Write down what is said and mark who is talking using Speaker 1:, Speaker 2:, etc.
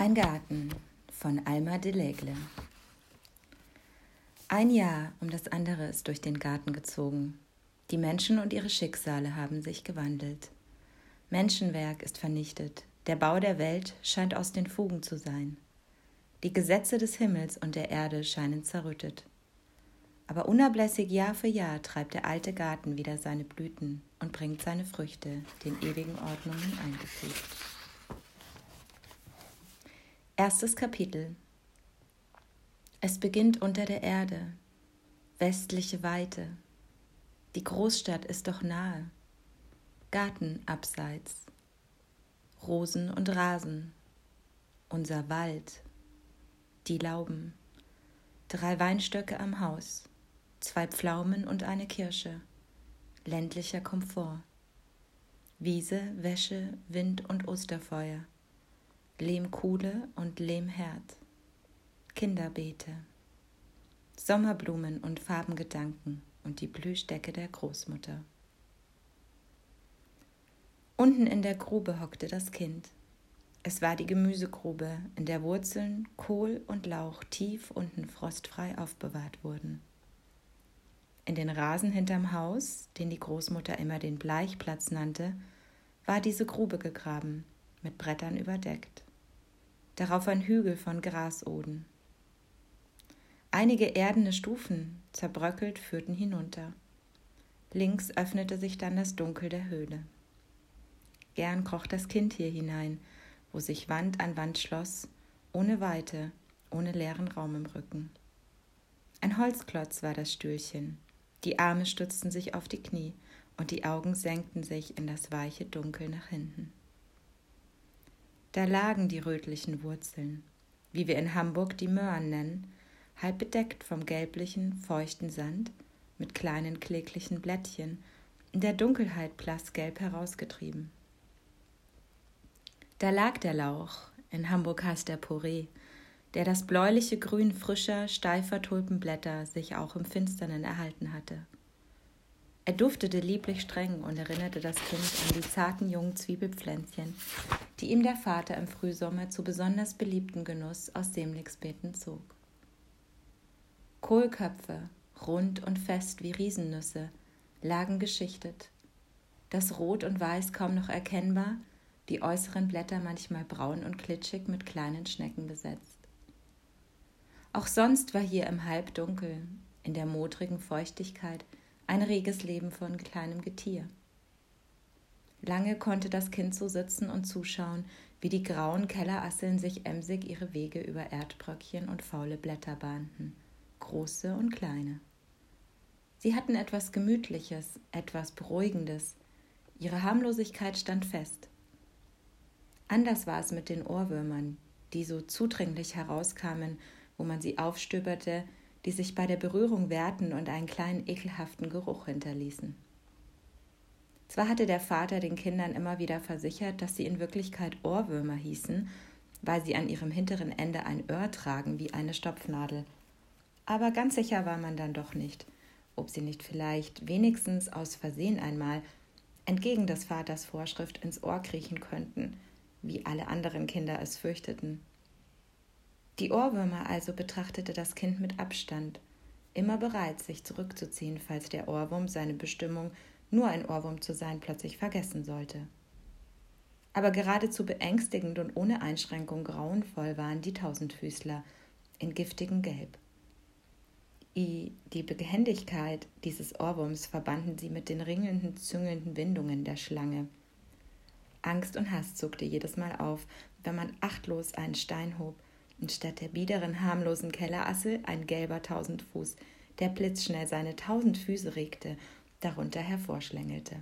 Speaker 1: Ein Garten von Alma de Legle. Ein Jahr um das andere ist durch den Garten gezogen. Die Menschen und ihre Schicksale haben sich gewandelt. Menschenwerk ist vernichtet. Der Bau der Welt scheint aus den Fugen zu sein. Die Gesetze des Himmels und der Erde scheinen zerrüttet. Aber unablässig Jahr für Jahr treibt der alte Garten wieder seine Blüten und bringt seine Früchte, den ewigen Ordnungen eingefügt. Erstes Kapitel. Es beginnt unter der Erde, westliche Weite. Die Großstadt ist doch nahe. Garten abseits, Rosen und Rasen, unser Wald, die Lauben, drei Weinstöcke am Haus, zwei Pflaumen und eine Kirsche, ländlicher Komfort, Wiese, Wäsche, Wind und Osterfeuer. Lehmkuhle und Lehmherd, Kinderbeete, Sommerblumen und Farbengedanken und die Blühdecke der Großmutter. Unten in der Grube hockte das Kind. Es war die Gemüsegrube, in der Wurzeln, Kohl und Lauch tief unten frostfrei aufbewahrt wurden. In den Rasen hinterm Haus, den die Großmutter immer den Bleichplatz nannte, war diese Grube gegraben, mit Brettern überdeckt darauf ein Hügel von Grasoden. Einige erdene Stufen, zerbröckelt, führten hinunter. Links öffnete sich dann das Dunkel der Höhle. Gern kroch das Kind hier hinein, wo sich Wand an Wand schloss, ohne Weite, ohne leeren Raum im Rücken. Ein Holzklotz war das Stühlchen. Die Arme stützten sich auf die Knie und die Augen senkten sich in das weiche Dunkel nach hinten. Da lagen die rötlichen Wurzeln, wie wir in Hamburg die Möhren nennen, halb bedeckt vom gelblichen, feuchten Sand, mit kleinen kläglichen Blättchen, in der Dunkelheit blassgelb herausgetrieben. Da lag der Lauch, in Hamburg heißt der Poré, der das bläuliche Grün frischer, steifer Tulpenblätter sich auch im Finsternen erhalten hatte. Er duftete lieblich streng und erinnerte das Kind an die zarten jungen Zwiebelpflänzchen, die ihm der Vater im Frühsommer zu besonders beliebtem Genuss aus Semlingsbeeten zog. Kohlköpfe, rund und fest wie Riesennüsse, lagen geschichtet, das Rot und Weiß kaum noch erkennbar, die äußeren Blätter manchmal braun und klitschig mit kleinen Schnecken besetzt. Auch sonst war hier im Halbdunkel, in der modrigen Feuchtigkeit, ein reges Leben von kleinem Getier. Lange konnte das Kind so sitzen und zuschauen, wie die grauen Kellerasseln sich emsig ihre Wege über Erdbröckchen und faule Blätter bahnten, große und kleine. Sie hatten etwas Gemütliches, etwas Beruhigendes. Ihre Harmlosigkeit stand fest. Anders war es mit den Ohrwürmern, die so zudringlich herauskamen, wo man sie aufstöberte, die sich bei der Berührung wehrten und einen kleinen ekelhaften Geruch hinterließen. Zwar hatte der Vater den Kindern immer wieder versichert, dass sie in Wirklichkeit Ohrwürmer hießen, weil sie an ihrem hinteren Ende ein Öhr tragen wie eine Stopfnadel, aber ganz sicher war man dann doch nicht, ob sie nicht vielleicht wenigstens aus Versehen einmal entgegen des Vaters Vorschrift ins Ohr kriechen könnten, wie alle anderen Kinder es fürchteten. Die Ohrwürmer also betrachtete das Kind mit Abstand, immer bereit, sich zurückzuziehen, falls der Ohrwurm seine Bestimmung, nur ein Ohrwurm zu sein, plötzlich vergessen sollte. Aber geradezu beängstigend und ohne Einschränkung grauenvoll waren die Tausendfüßler in giftigem Gelb. Die Behendigkeit dieses Ohrwurms verbanden sie mit den ringelnden, züngelnden Windungen der Schlange. Angst und Hass zuckte jedes Mal auf, wenn man achtlos einen Stein hob und statt der biederen, harmlosen Kellerassel ein gelber Tausendfuß, der blitzschnell seine tausend Füße regte, darunter hervorschlängelte.